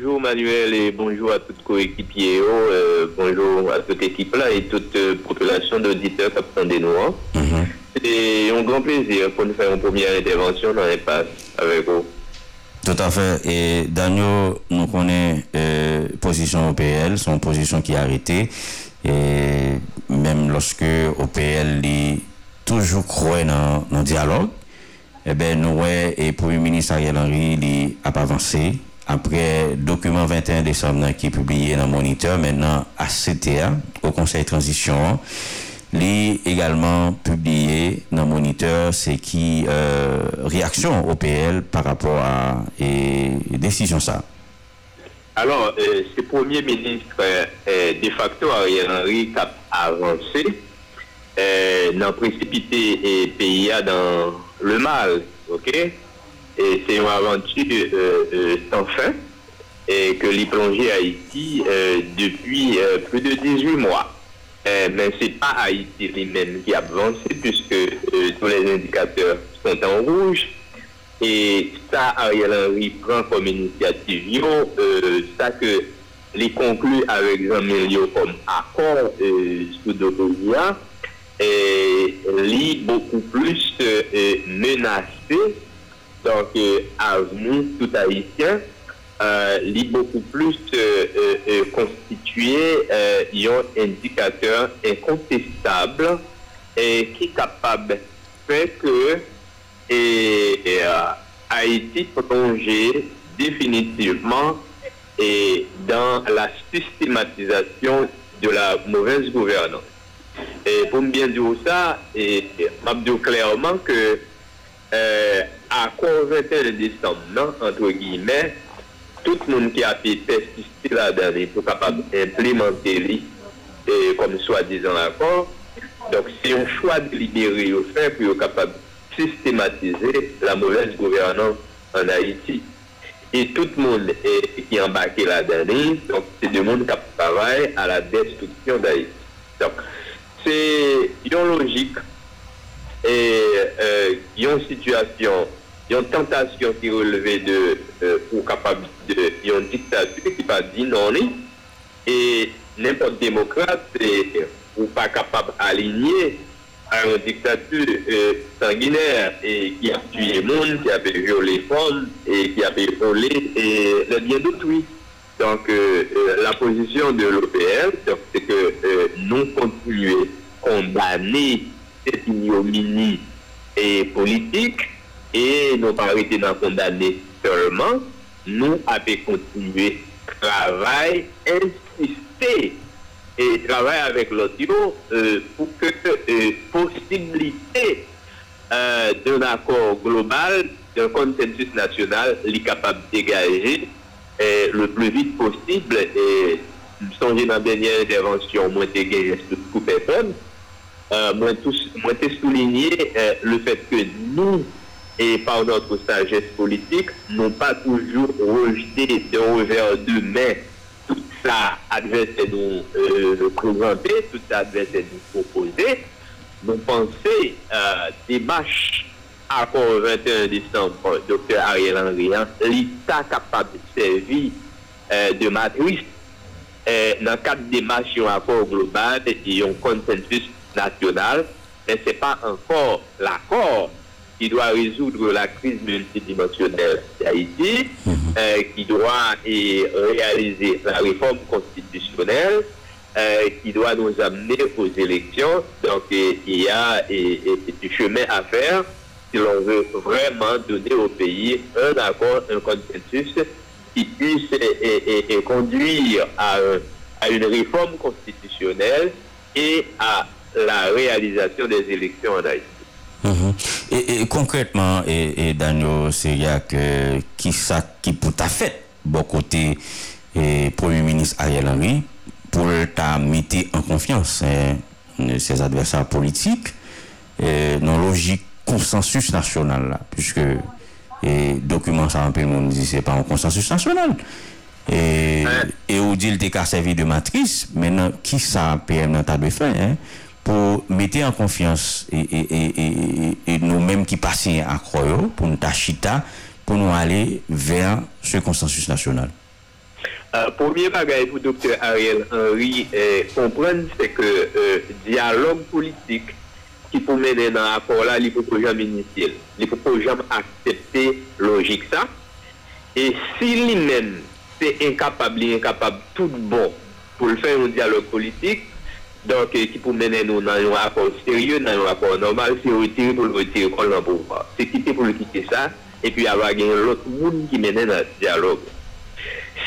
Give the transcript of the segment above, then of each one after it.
bonjour Manuel et bonjour à toute coéquipier, euh, bonjour à toute équipe là et toute euh, population d'auditeurs qui nous. Hein. Mhm. C'est un grand plaisir pour nous faire une première intervention dans l'espace avec vous. Tout à fait. Et Daniel, nous connaissons euh, position OPL, son position qui est arrêtée. Et même lorsque OPL dit toujours croit dans le dialogue, eh ben nous ouais, et Premier ministre Ariel Henry il a pas avancé. Après document 21 décembre qui est publié dans Moniteur, maintenant à CTA, au Conseil de transition, li également publié dans Moniteur, c'est qui euh, réaction au PL par rapport à et, décision ça. Alors, euh, ce Premier ministre euh, de facto Ariel Henry qui a avancé, dans précipité et pays dans le mal, ok? Et c'est une aventure euh, euh, sans fin et que l'y plongé Haïti euh, depuis plus de 18 mois. Mais c'est pas Haïti lui-même qui a avancé puisque tous les indicateurs sont en rouge. Et ça, Ariel Henry prend comme initiative, ça que les conclut avec Jean-Mélio comme accord sous lit beaucoup plus menacé, donc euh, avenue tout haïtien, euh, beaucoup plus euh, euh, euh, constitué un indicateur incontestable et qui est capable de faire que Haïti plongé définitivement et dans la systématisation de la mauvaise gouvernance. Et pour me bien dire ça, et, et clairement que quoi 21 décembre, non, entre guillemets, tout le monde qui a pu persister là-dedans pour capable d'implémenter lui, et comme soi-disant accord. Donc c'est un choix délibéré au fait pour être capable de systématiser la mauvaise gouvernance en Haïti. Et tout le monde est, qui est embarqué là-dedans, donc c'est du monde qui travaille à la destruction d'Haïti. Donc c'est une logique et euh, il y a il y a une tentation qui est relevée de, euh, pour capable de, une dictature qui va dire non, et n'importe démocrate est ou pas capable d'aligner à une dictature euh, sanguinaire et qui a tué le monde, qui a violé les femmes et qui a volé et le bien d'autrui. Donc euh, euh, la position de l'OPL, c'est que euh, nous continuons condamner cette ignominie politique et nous pas arrêter d'en condamner seulement, nous avons continué travail, insister et travailler avec l'audio euh, pour que euh, possibilité euh, d'un accord global, d'un consensus national, est capable de dégager euh, le plus vite possible. Et songez dans la dernière intervention, moi j'ai gagné tout personne. Euh, tout, moi t'ai souligné euh, le fait que nous, et par notre sagesse politique, n'ont pas toujours rejeté d'un revers de main tout ça adversaire nous euh, présenter, tout ça adversaire nous proposer. Nous pensons, euh, démarche accord 21 décembre, Dr. Ariel Henry, hein, l'État capable de servir euh, de matrice euh, dans le cadre des marches un accord global et un consensus national, mais ce n'est pas encore l'accord qui doit résoudre la crise multidimensionnelle d'Haïti, euh, qui doit et, réaliser la réforme constitutionnelle, euh, qui doit nous amener aux élections. Donc et, il y a et, du chemin à faire si l'on veut vraiment donner au pays un accord, un consensus qui puisse et, conduire à, à, une réforme constitutionnelle et à la réalisation des élections en Haïti. E konkretman, e Danyo Seriak, ki sa ki pou ta fet bo kote Premier Ministre Ariel Henry pou ta mette en konfians ses adversar politik nan logik konsensus nasyonal la, pwiske dokumen sa anpil moun di se pa an konsensus nasyonal. E ou di l te ka sevi de matris, menan ki sa PM nan ta be fe, pour mettre en confiance et, nous-mêmes qui passons à Croyo, pour nous tachita, pour nous aller vers ce consensus national. Euh, premier bagage pour Dr. Ariel Henry euh, comprendre, c'est que euh, dialogue politique qui peut mener dans l'accord là, il faut jamais initier. Il faut pas jamais accepter logique ça. Et si lui-même c'est incapable, incapable tout bon pour le faire un dialogue politique, donc qui peut mener nous dans un rapport sérieux, dans un rapport normal, c'est retirer pour le retirer pour le pouvoir. C'est quitter pour le quitter ça, et puis avoir l'autre monde qui mène dans le dialogue.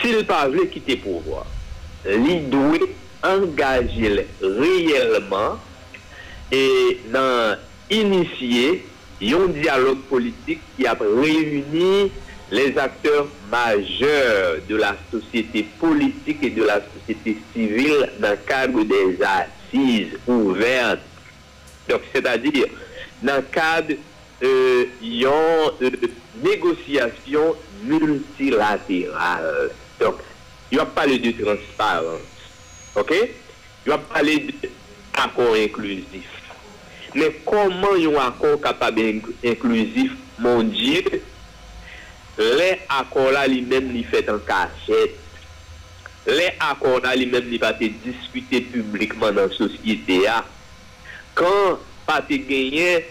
S'il pas veut quitter le pouvoir, il doit engager réellement et dans initier un dialogue politique qui a réuni les acteurs majeurs de la société politique et de la société civile dans le cadre des assises ouvertes. Donc, c'est-à-dire, dans le cadre euh, de négociation multilatérale. Donc, il va parler de transparence. OK? Il va parler d'accord inclusif. Mais comment un accord capable inclusif, mon Dieu, les accords là lui-même li fait en cachette. Les accords là lui-même li pas été discuté publiquement dans la société Quand pas te gagné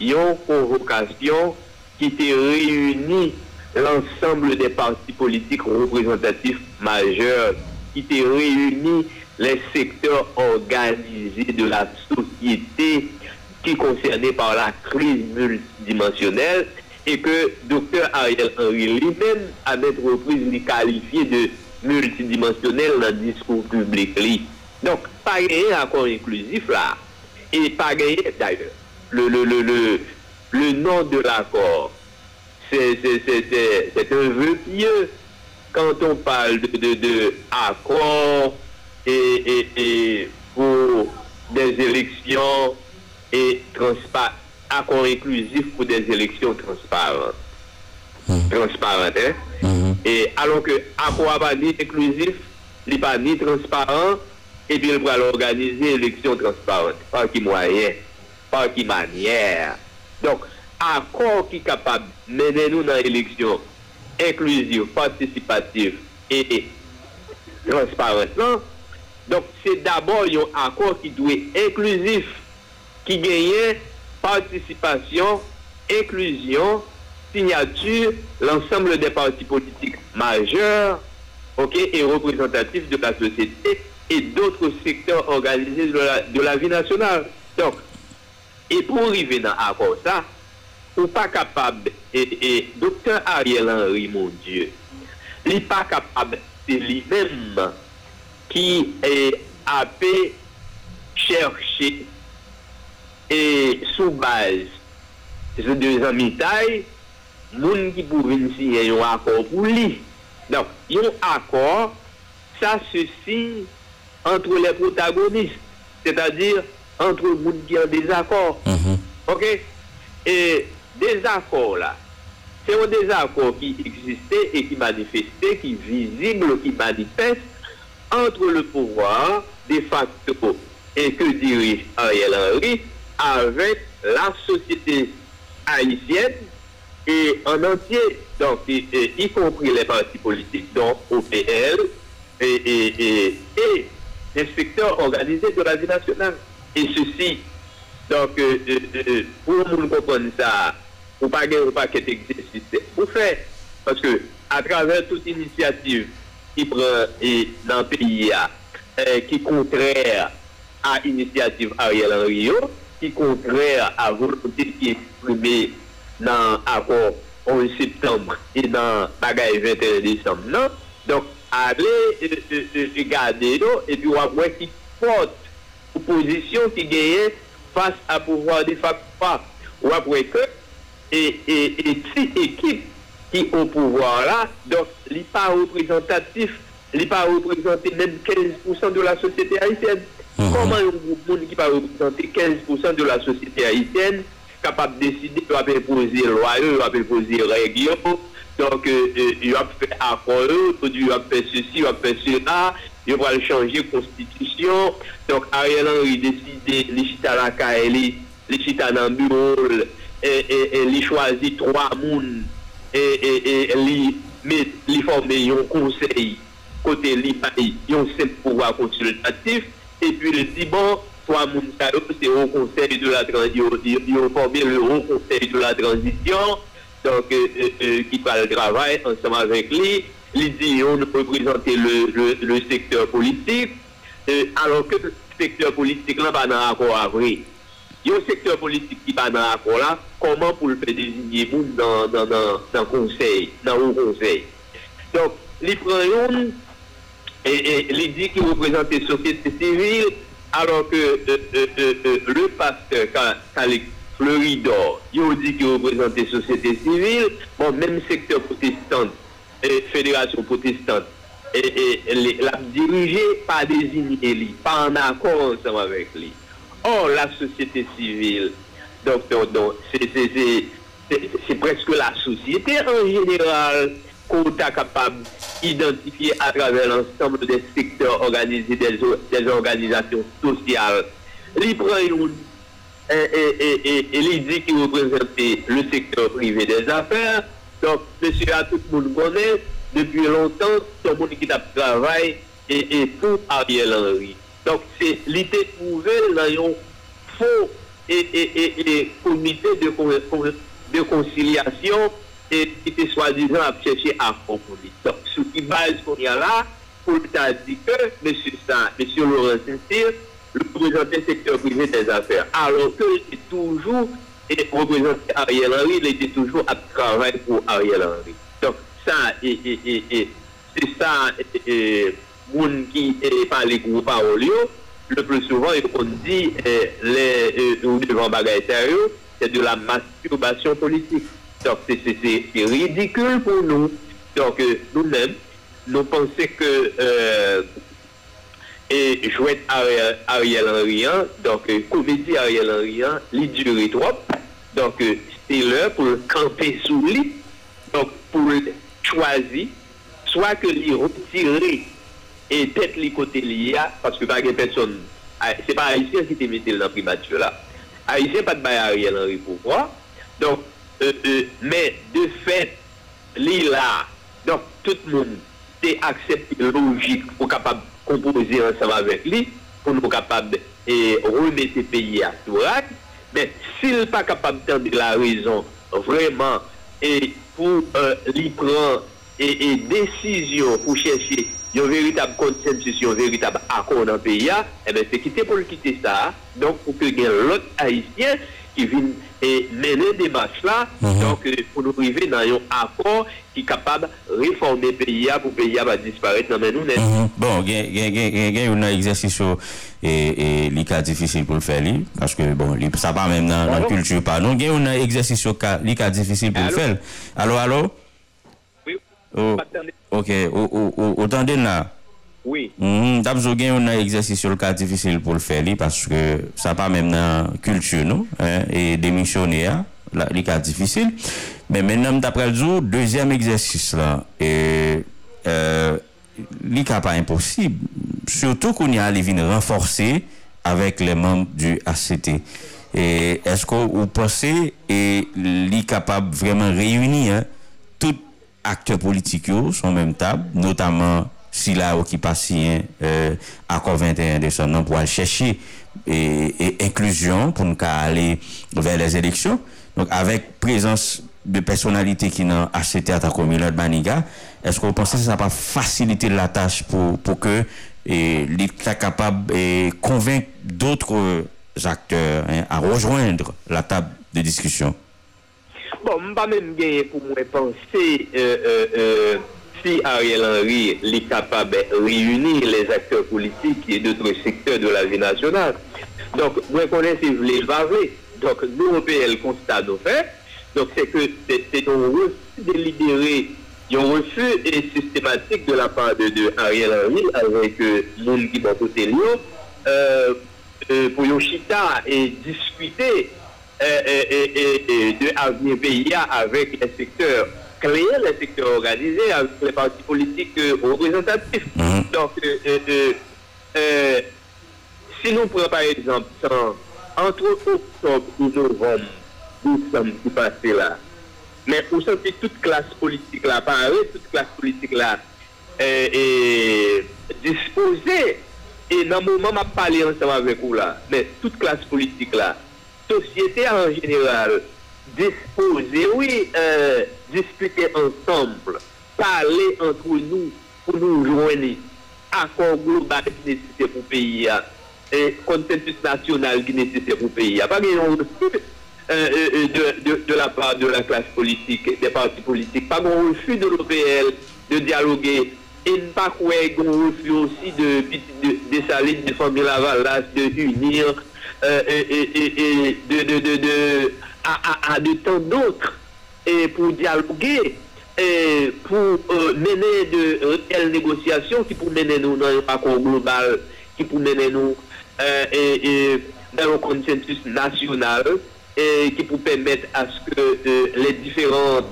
une convocation qui te réunit l'ensemble des partis politiques représentatifs majeurs, qui te réunit les secteurs organisés de la société qui concernés par la crise multidimensionnelle et que Dr Ariel Henry lui-même, à mettre reprises, les qualifié de multidimensionnel dans le discours public. Donc, pas un accord inclusif là, et pas gagner d'ailleurs. Le, le, le, le, nom de l'accord, c'est un vœu pieux quand on parle de, de, et, et pour des élections et transparent accord inclusif pour des élections transparentes. Hmm. Transparentes, hein? Hmm. Et alors que accord pas ni inclusif, n'est pas ni transparent, et puis il va organiser élections transparentes. Par qui moyen, par qui manière. Donc, accord qui est capable de mener nous dans l'élection inclusive, participative et transparente. Donc, c'est d'abord un accord qui doit être inclusif, qui gagne participation, inclusion, signature, l'ensemble des partis politiques majeurs et représentatifs de la société et d'autres secteurs organisés de la, vie nationale. Donc, et pour arriver dans accord ça, ou pas capable, et, docteur Ariel Henry, mon Dieu, il n'est pas capable, c'est lui-même qui est, a pu et sous base de deux amis taille, moun qui pouvait signer un accord pour lui. Donc, un accord, ça se signe entre les protagonistes, c'est-à-dire entre monde qui ont des accords. Mhm. OK? Et des accords là, c'est un désaccord qui existait et qui manifestait, qui est visible, qui manifeste entre le pouvoir de facto et que dirige Ariel Henry avec la société haïtienne et en entier, donc y, compris les partis politiques, donc OPL et, et, les secteurs organisés de la vie nationale. Et ceci, donc, euh, euh, euh, pour nous comprendre ça, pour pas gagner pas qu'être exercice, pour faire, parce que à travers toute initiative qui prend dans le pays, qui est contraire à l'initiative Ariel Henry, contraire à volonté qui est exprimée dans l'accord 11 septembre et dans bagaille 21 décembre. Non? Donc, allez regarder et puis on qui porte opposition qui gagne face à pouvoir de facto pas. Ou après que, et, et, et si équipe qui au pouvoir là, donc, n'est pas représentatif, n'est pas représenté même 15% de la société haïtienne. Mhm. Comment un groupe qui va représenter 15% de la société haïtienne capable de décider, il va imposer loi, il va imposer règles, donc euh, euh, il va faire accord, il va faire ceci, il va faire cela, il va changer constitution. Donc Ariel Henry décide, les chita la les chita dans le bureau, il choisit trois mouns, et, il forme un conseil côté l'IPAI, ils ont un pouvoir consultatif, et puis le dit, bon, trois moun c'est au conseil de la transition, ils ont formé le haut conseil de la transition, donc, euh, euh, euh, qui parle le travail ensemble avec lui, il dit, on représenter le, le, le secteur politique, alors que le secteur politique là, pas dans l'accord avec il y a un secteur politique qui pas dans l'accord là, comment pour le faire désigner dans, dans, conseil, dans le conseil? Donc, les prend et, et les dit qu'il représente la société civile, alors que euh, euh, euh, le pasteur, Calix Floridor, il dit qu'il représente la société civile, bon, même secteur protestant, fédération protestante, et, la dirigée, pas désigné, pas en accord ensemble avec lui. Or, la société civile, donc, c'est presque la société en général qu'on est capable d'identifier à travers l'ensemble des secteurs organisés, des, organisations sociales. Il et, dit qu'il représente le secteur privé des affaires. Donc, monsieur, à tout le monde connaît, depuis longtemps, tout le monde qui travaille et, et pour Ariel Henry. Donc, c'est l'idée prouvé dans un faux et, et, comité de conciliation et qui était soi-disant à chercher à compromis. Donc, ce qui base qu'on y a là, pour t'a dit que M. M. Laurent Saint-Cyr, le représentant secteur privé des affaires, alors qu'il était toujours, et représenté Ariel Henry, il était toujours à travailler pour Ariel Henry. Donc, ça, et, et, et, c'est ça, et, monde qui est pas les gros paroles, le plus souvent, on dit, les, euh, devant bagaille c'est de la masturbation politique. Donc, c'est ridicule pour nous. Donc, euh, nous-mêmes, nous pensons que euh, et jouer Ariel, Henry, hein, donc euh, comédie Ariel Henry, hein, il dure trop. Donc, c'est l'heure pour camper sous lui. Donc, pour choisir, soit que lui retirer et peut-être les côté lié, parce que pas de personne, ah, c'est pas Haïtien qui te mis dans la primature là. Haïtien pas de bail Ariel Henry pour quoi. Donc, mais de fait, lui là, donc tout le monde est accepté logique pour capable composer ensemble avec lui, pour nous capable et remettre le pays à Tourak. Mais s'il n'est pas capable de la raison vraiment et pour euh, lui prendre et, décision pour chercher un véritable consensus, un véritable accord dans le pays, eh bien, c'est quitter pour le quitter ça. Donc, pour que l'autre haïtien qui vient et mener des marches là, mmh. donc euh, pour nous priver dans un accord qui est capable de réformer le pays pour le pays va disparaître dans nous. Mmh. Bon, il y a un exercice et, et cas e, difficile pour le faire, parce que bon, ça pas même dans la culture, pardon. Il y a un exercice cas difficile pour le faire. Allô, allô? Oui. Oh, ok, autant de là. Oui. Dap zo gen yon nan egzersis yo l ka difisil pou l fè li, paske sa pa mèm nan kultur nou, e demisyonè ya, li ka difisil. Men men nan dap pral zo, dezyanm egzersis la, li ka pa imposib, surtout kon ya li vin renforsè avèk le mèm du ACT. Esko ou posè, li kapab vreman reyuni, tout akte politik yo son mèm tab, notaman si là qui passe euh, accord 21 décembre pour aller chercher et, inclusion pour nous aller vers les élections. Donc avec présence de personnalités qui n'ont acheté à ta commune Baniga, est-ce que vous pensez que ça va faciliter la tâche pour, pour que l'État capable de convaincre d'autres acteurs hein, à rejoindre la table de discussion? Bon, je pas même pour moi penser euh, euh, euh si Ariel Henry est capable de réunir les acteurs politiques et d'autres secteurs de la vie nationale. Donc, moi, connais si vous Donc, nous, le constat nous fait. Donc, c'est que c'est un refus délibéré, un refus et systématique de la part de, Ariel Henry avec euh, monde qui euh, euh, pour Yoshita et discuter de l'avenir pays avec les secteurs créer les secteurs organisés avec les partis politiques euh, représentatifs. Mhm. Donc, euh, euh, si nous prenons par exemple entre octobre et novembre, nous sommes qui passés là, mais pour sentir toute classe politique là, pareil, toute classe politique là, et, disposer, et dans le moment où je parle ensemble avec vous là, mais toute classe politique là, société en général, disposer, oui, euh, discuter ensemble, parler entre nous pour nous joindre accord global qui est nécessaire pour le pays, et consensus national qui est nécessaire pour le pays. Pas euh, euh, de, de, de, la part de la classe politique, des partis politiques, pas de refus de l'OPL de dialoguer et pas quoi un refus aussi de, de, de Salines, de Famille Lavalas, de unir euh, et, de, à, de tant d'autres et pour dialoguer et pour euh, mener de réelles négociations qui pour mener nous dans un parcours global, qui pour mener nous euh, et, et, dans un consensus national et qui pour permettre à ce que euh, les différentes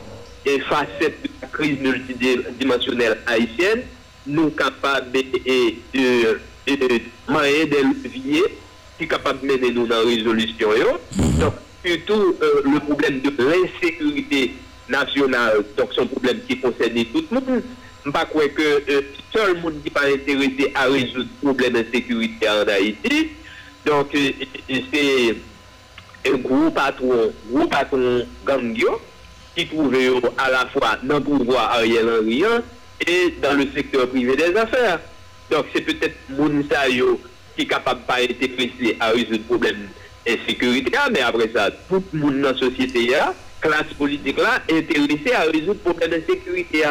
facettes de la crise multidimensionnelle haïtienne nous capables de, de, de, de, de leviers qui capables de mener nous dans la résolution. Surtout euh, le problème de l'insécurité nationale, donc c'est un problème qui concerne tout le monde. Je ne pas croire que euh, seul le monde qui n'est pas intéressé à résoudre le problème d'insécurité en Haïti. Donc, euh, c'est un gros patron, gros patron Gangio, qui trouve à la fois dans le pouvoir Ariel Henry et dans le secteur privé des affaires. Donc, c'est peut-être Mounsayo qui est capable de pas à résoudre le problème insécurité, mais après ça, tout le monde dans la société, la classe politique là, est intéressé à résoudre le problème d'insécurité.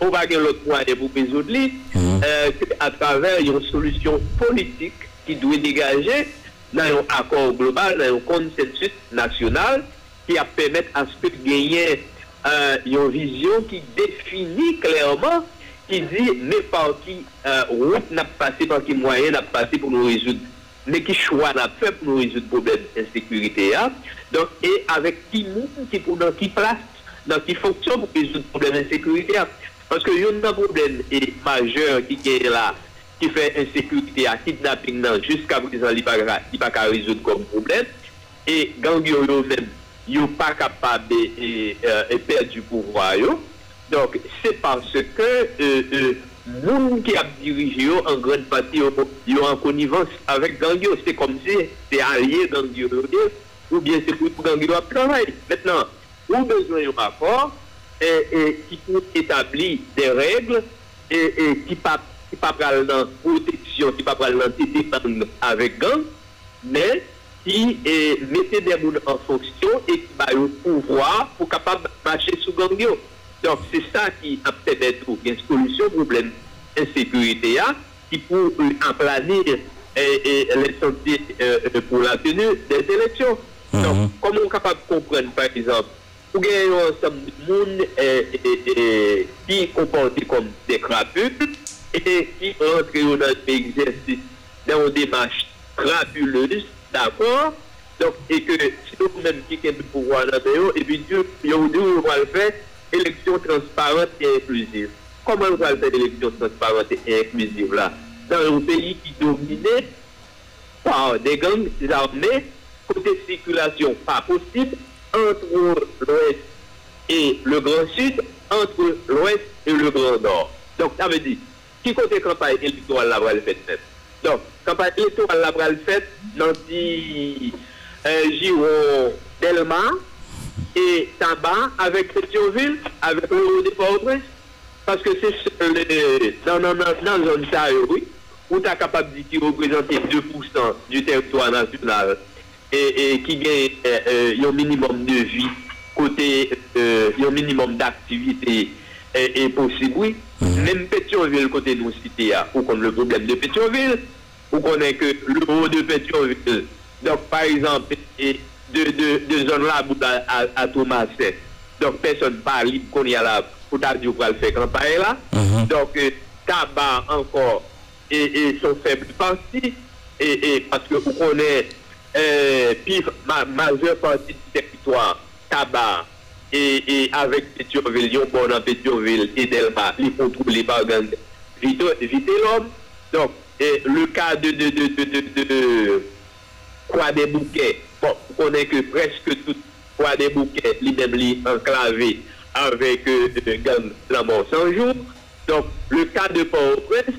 On va gagner l'autre moyen pour résoudre mmh. euh, à travers une solution politique qui doit dégager dans un accord global, dans un consensus national qui a permettre à ce que gagner euh, une vision qui définit clairement, qui dit mais par qui euh, route n'a passé, par qui moyen n'a passé pour nous résoudre mais qui choix n'a fait pour résoudre le problème d'insécurité. Hein. Donc, et avec qui monde qui pour dans qui place, dans qui fonction pour résoudre le problème d'insécurité. Hein. Parce que y a un problème majeur qui est là, qui fait insécurité à kidnapping jusqu'à présent, il n'y a pas résoudre comme problème. Et gang même, ils pas capable de euh, perdre du pouvoir. Donc, c'est parce que euh, euh, moun qui a dirigé en grande partie yo en connivence avec Gangio. C'est comme si c'est allié Gangio ou bien c'est pour Gangio à travailler. Maintenant, ou besoin d'un et, qui peut établir des règles et, qui pas qui pas dans protection, qui pas dans avec gang, mais qui mettait des gens en fonction et qui a le pouvoir pour capable marcher sous Gangio. Donc, c'est ça qui a peut-être une solution au problème d'insécurité hein, qui pour aplanir les sorties euh, pour la tenue des élections. Mhm. Donc, comment on est capable de comprendre, par exemple, pour gagner un ensemble de monde qui comportent comme des crapus et qui entrent dans l'exercice dans une démarche crapuleuse, d'accord? Donc, et que si nous-mêmes qui avons le pouvoir dans le et puis Dieu, on va le faire, élection transparente et inclusive. Comment on va faire l'élection transparente et inclusive là? Dans un pays qui est dominé par des gangs armés, côté circulation pas possible, entre l'Ouest et le Grand Sud, entre l'Ouest et le Grand Nord. Donc, ça veut dire, qui côté campagne électorale le faire Donc, campagne électorale le faire dans le euh, Giron Delma, et tabac avec Pétionville, avec le déport parce que c'est dans, dans, dans, zone ça, oui, où tu es capable de dire représenter 2% du territoire national et, et qui gagne euh, euh, un minimum de vie, côté, euh, un minimum d'activité est, possible, oui. Mhm. Même Pétionville, côté nous cité, ou comme le problème de Pétionville, ou qu'on est que le haut de Pétionville, donc par exemple, et, de, de, de zone là à, à, Thomas Donc, personne pas libre qu'on y a là pour dire qu'on va faire campagne là. Mhm. Donc, euh, tabac encore et, et son faible partie. Et, et, parce que vous connaissez, euh, puis ma majeure partie du territoire, tabac, et, et avec Pétionville, Lyon, bon dans Pétionville et Delma, les contrôlés par gang, vite, vite l'homme. Donc, et le cas de, de, de, de, quoi des bouquets, on connaît que presque tout quoi des bouquets, lui-même enclavé avec euh, gang la mort sans jour. Donc, le cas de Port-au-Prince,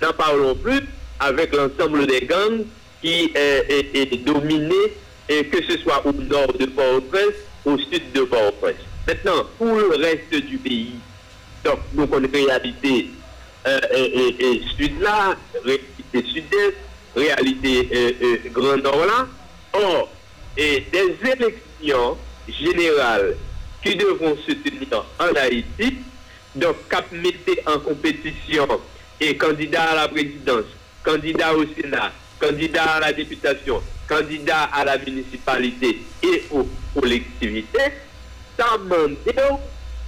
n'en parlons plus avec l'ensemble des gangs qui est, dominé, et que ce soit au nord de Port-au-Prince, au sud de Port-au-Prince. Maintenant, pour le reste du pays, donc nous avons une réalité euh, et, sud-là, réalité sud-est, réalité euh, euh, Grand Nord-là. Or, et des élections générales qui devront se tenir en Haïti, donc cap en compétition et candidat à la présidence, candidat au Sénat, candidat à la députation, candidat à la municipalité et aux collectivités, ça demande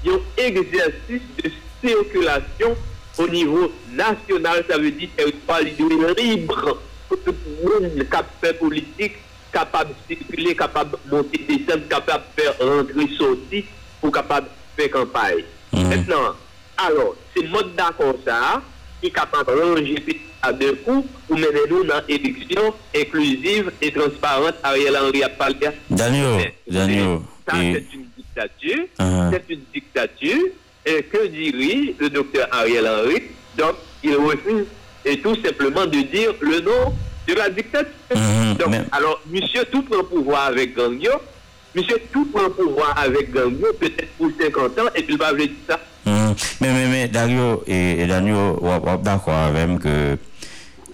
un exercice de circulation au niveau national, ça veut dire territoire libre pour tout le monde capable politique, capable de circuler, capable de monter, descendre, capable de faire rentrer, sortir, pour capable de faire campagne. Mhm. Maintenant, alors, c'est mode d'accord ça, qui est capable de ranger à deux coups pour mener nous dans une élection inclusive et transparente. Ariel Henry a parlé. Daniel, Daniel. Ça, c'est une dictature. Uh-huh. C'est une dictature. Et que dirait le docteur Ariel Henry? Donc, il refuse et tout simplement de dire le nom de la dictature. Uh-huh. Donc, alors, monsieur tout prend pouvoir avec Gangyo. Monsieur tout prend pouvoir avec Gangyo, peut-être pour 50 ans, et puis il va dire ça. Uh-huh. Mais, mais, mais, Dario, et, et Dario, d'accord avec que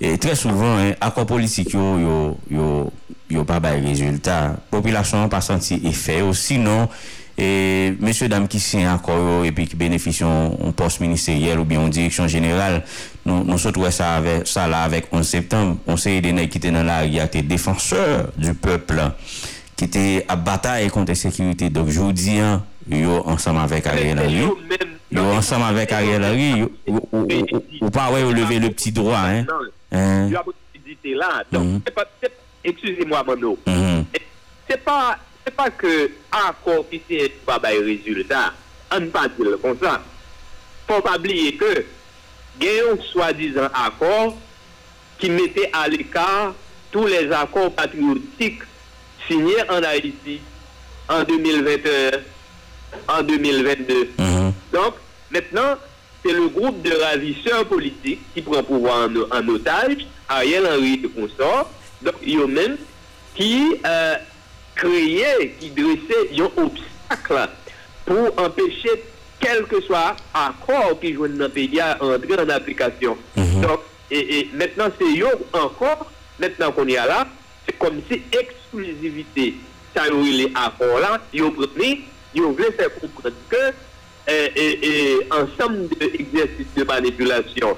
et très souvent, hein, accord politique, yo, yo, yo, yo pas de résultat. La population n'a pas senti effet. Sinon, e mèche dam ki sin akor yo epi ki benefisyon an post ministeriel ou bi an direksyon jeneral nou, nou sot wè sa, sa la avèk 11 septembre, on se yede nè ki te nan la yate defanseur du pepl ki te ap batay kontè sekirite, dok joudi an yo ansam avèk Ariel Henry. yo ansam avèk Ariel Henry ou pa wè yo leve le pti droit yo ap ti dite la se pa, excusez-moi Mano. Mhm. Se pa C'est pas, c'est pas que accord qui c'est pas de résultat. On ne pas dire comme ça. Faut pas oublier que, il y a un soi-disant accord qui mettait à l'écart tous les accords patriotiques signés en Haïti en 2021, en 2022. Mm -hmm. Donc, maintenant, c'est le groupe de ravisseurs politiques qui prend pouvoir en, otage, Ariel Henry et consort, donc eux-mêmes, qui euh, créaient, qui dressaient un obstacle pour empêcher quel que soit accord qui joue dans le pays à entrer en application. Mhm. Donc, et, maintenant, c'est encore, maintenant qu'on est là, c'est comme si exclusivité, ça les accords là, ils ont ils ont voulu faire comprendre que et, ensemble d'exercices de manipulation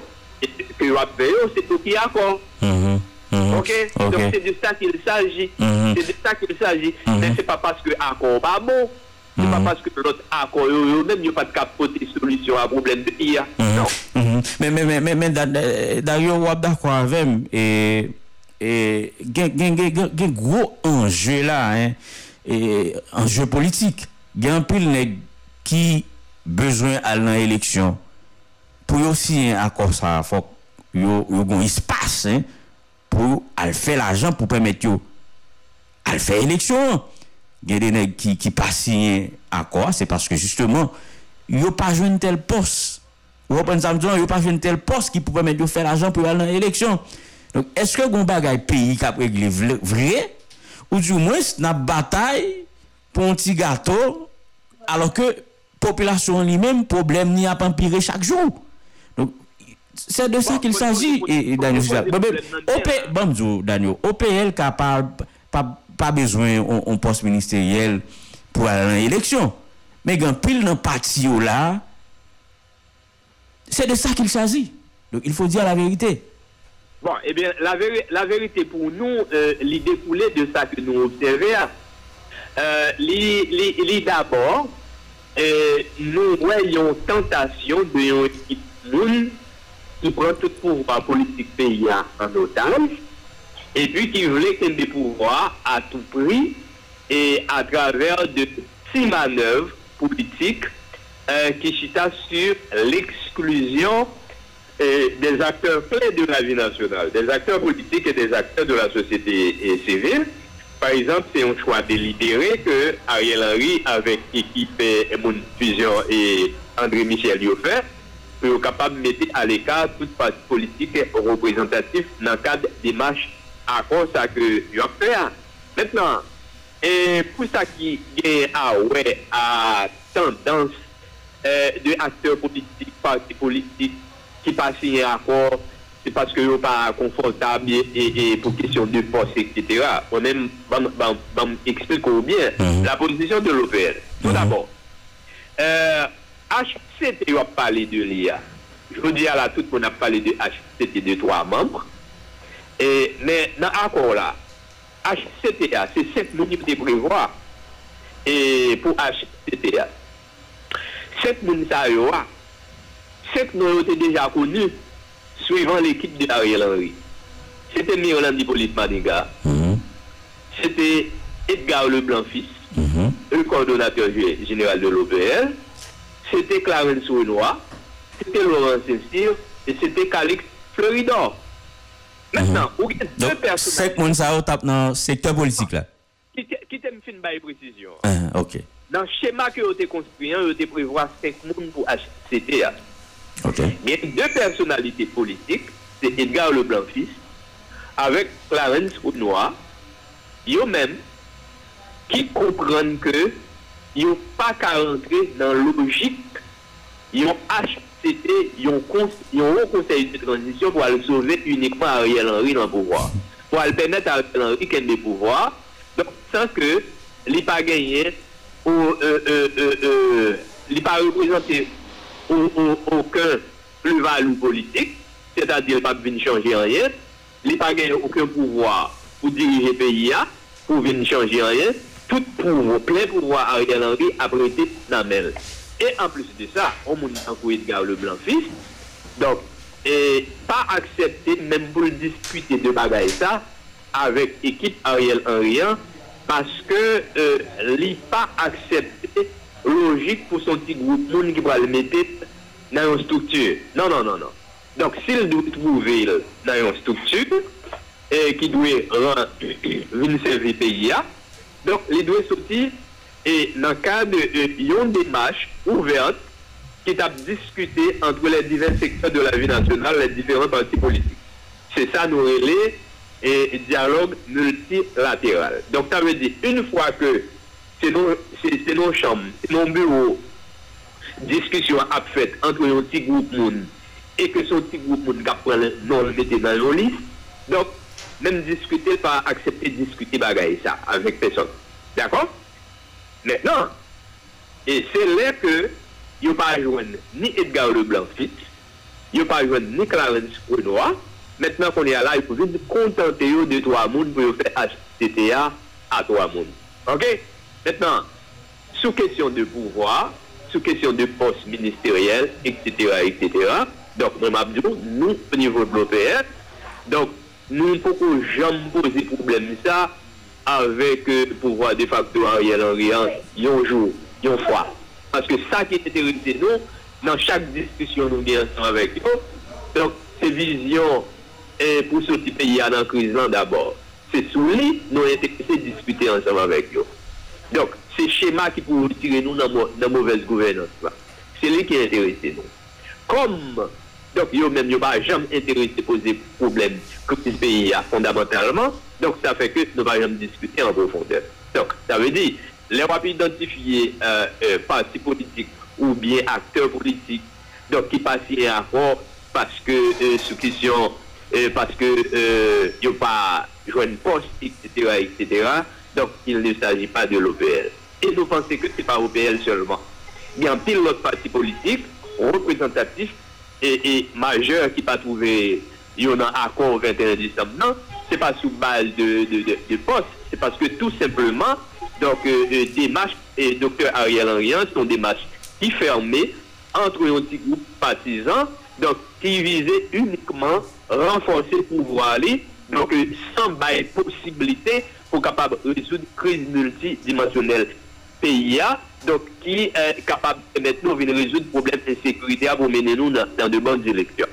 que vous avez c'est tout qui est accord. Mm-hmm. Mhm. Ok, donc c'est de ça qu'il s'agit. Mhm. C'est de ça qu'il s'agit. Mhm. Mais c'est pas parce que accord pas bon. C'est pas parce que l'autre accord, même il pas de capoter solution à problème de pire. Non. Mais, mais, mais, mais, d'ailleurs, on d'accord avec et gen gro anje la anje politik gen pil neg ki bezwen al nan eleksyon pou yo si akor sa fok yo gon ispas pou al fè l'ajan pou pèmèt yo al fè eleksyon. Gen de neg ki, ki pasiyen akor, se paske justement, yo pa jwen tel pos. Yo pa jwen tel pos ki pou pèmèt yo fè l'ajan pou al nan eleksyon. Donc, eske goun bagay peyi kap regle vre, ou di mwes nan batay pou an ti gato, alo ke populasyon li men, problem ni ap empire chak joun. C'est de ça qu'il s'agit. Daniel, Daniel, OPL n'a pas, besoin d'un poste ministériel pour aller à l'élection. Mais quand pile dans parti là, c'est de ça qu'il s'agit. Donc, il faut dire la vérité. Bon, eh bien, la, la vérité pour nous, euh, l'idée coulée de ça que nous observons, euh, d'abord, et nous voyons tentation de équipe qui prend tout pouvoir politique pays en otage et puis qui voulait qu'il des pouvoirs à tout prix et à travers de six manœuvres politiques euh, qui chita sur l'exclusion euh, des acteurs clés de la vie nationale, des acteurs politiques et des acteurs de la société euh, civile. Par exemple, c'est un choix délibéré que Ariel Henry, avec l'équipe Mon Fusion et André Michel, y fait. Pour capable de mettre à l'écart toute parti politique représentatif dans le cadre des marches à cause ça que je fait. Maintenant, et pour ça qui est à, ouais, à tendance euh, de acteurs politiques, partis politiques qui passent un accord, c'est parce que sont pas confortable et, pour question de force, etc. On même, explique bien mhm. la position de l'OPL. Tout mhm. d'abord, euh, HCT a parlé de l'IA. Je vous dis à la toute, on a parlé de HCT de trois membres. Et, mais dans l'accord là, HCTA, c'est cette minutes de prévoir. Et pour HCTA, cette minutes cette nous était déjà connus suivant l'équipe de Ariel Henry. C'était Mirland Hippolyte Maniga. Mhm. C'était Edgar Leblanc-Fils, mhm. le coordonnateur général de l'OPL. c'était Clarence Renoir, c'était Laurent Cécile, et c'était Calix Floridor. Maintenant, mm -hmm. ou gen deux personnes... Sek moun sa ou tap nan sektèr politik la? Ki te m fin baye presisyon. Ah, ok. Nan chema ki yo te konstruyen, yo te prevwa sek moun pou HCTA. Ok. Gen deux personnalités politiques, c'est Edgar Leblanc-Fils, avec Clarence Renoir, yo men, ki kompran ke n'ont pas qu'à rentrer dans la logique, ils ont HCT, ils ont, un conseil de transition pour aller sauver uniquement Ariel Henry dans le pouvoir. Pour aller permettre à Ariel Henry qu'il ait pouvoir, donc sans que il pas ou euh, euh, euh, pas représenté aucun plus-value politique, c'est-à-dire pas venir changer rien, il pas gagné aucun pouvoir pour diriger le pays, pour venir changer rien, tout pouvo, ple pouvo a Ariel Henry aprete nan men. E an plus de sa, an moun an kou Edgar Leblanc fils, donk, e pa aksepte men pou dispute de bagay sa avek ekip Ariel Henry an, paske euh, li pa aksepte logik pou son ti group moun ki pral mette nan yon struktur. Non, non, non, non. Donk, sil dou trouve nan euh, yon struktur, e euh, ki dwe ran vin servi peyi a, donc, il doit sortir et dans le cadre d'une démarche ouverte qui a discuté entre les divers secteurs de la vie nationale, les différents partis politiques. C'est ça nous relais et dialogue multilatéral. Donc ça veut dire, une fois que c'est nos, chambres, nos bureaux, discussion a fait entre un petit groupe monde et que son petit groupe monde pris non le dans nos listes, donc même discuter, pas accepter de discuter bagaille ça avec personne. D'accord? Maintenant, et c'est là que il n'y a pas ni Edgar Leblanc Fitz, il n'y a pas ni Clarence Renoir, Maintenant qu'on est là, il faut juste contenter de trois mondes pour faire HCTA à trois mondes. OK? Maintenant, sous question de pouvoir, sous question de poste ministériel, etc., etc., donc, nous, au niveau de l'OPR, donc, nou foko jam pose problem sa avèk euh, pouvoi de facto a riyan an riyan yon jou, yon fwa. Paske sa ki te terite nou, nan chak diskusyon nou gen ansan avèk yo, donk se vizyon eh, pou soti peyi an an kriz lan d'abord. Se sou li, nou ente se dispute ansan avèk yo. Donk, se chema ki pou tire nou nan, nan mouvez gouvernos. Se li ki ente terite nou. Kom donc, eux même, ils pas jamais intéressé poser problème que ce pays a fondamentalement. Donc, ça fait que nous ne pas jamais discuter en profondeur. Donc, ça veut dire, les rapports identifier euh, euh, partis ou bien acteurs politiques, donc qui passent un accord parce que euh, sous question parce que euh, il n'y a pas une poste, etc., etc. Donc, il ne s'agit pas de l'OPL. Et nous pensons que ce n'est pas l'OPL seulement. Il y a un pile d'autres partis politiques représentatifs et, majeurs qui pas trouvé un accord au 21 décembre. Non, ce n'est pas sous base de, de, poste. C'est parce que tout simplement, donc, euh, euh, des marches et Dr Ariel Henry sont des marches qui fermées entre un petit groupe partisan, donc qui visait uniquement renforcer le pouvoir donc euh, sans bail possibilité pour capable résoudre crise multidimensionnelle PIA, Donc, qui est capable maintenant de résoudre le problème de sécurité pour mener nous dans, dans de bonnes directions.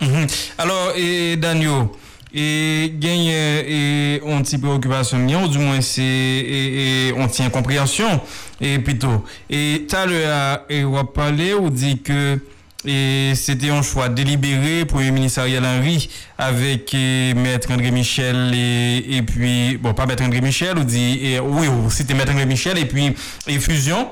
Mm -hmm. Alors, et Daniel, et gagne on petit préoccupation ou du moins c'est on tient compréhension et plutôt et tout à l'heure on va parler ou dit que et c'était un choix délibéré pour le ministre Ariel Henry avec eh, Maître André Michel et, et puis, bon, pas Maître André Michel, ou dit, eh, oui, oui, c'était Maître André Michel et puis et Fusion.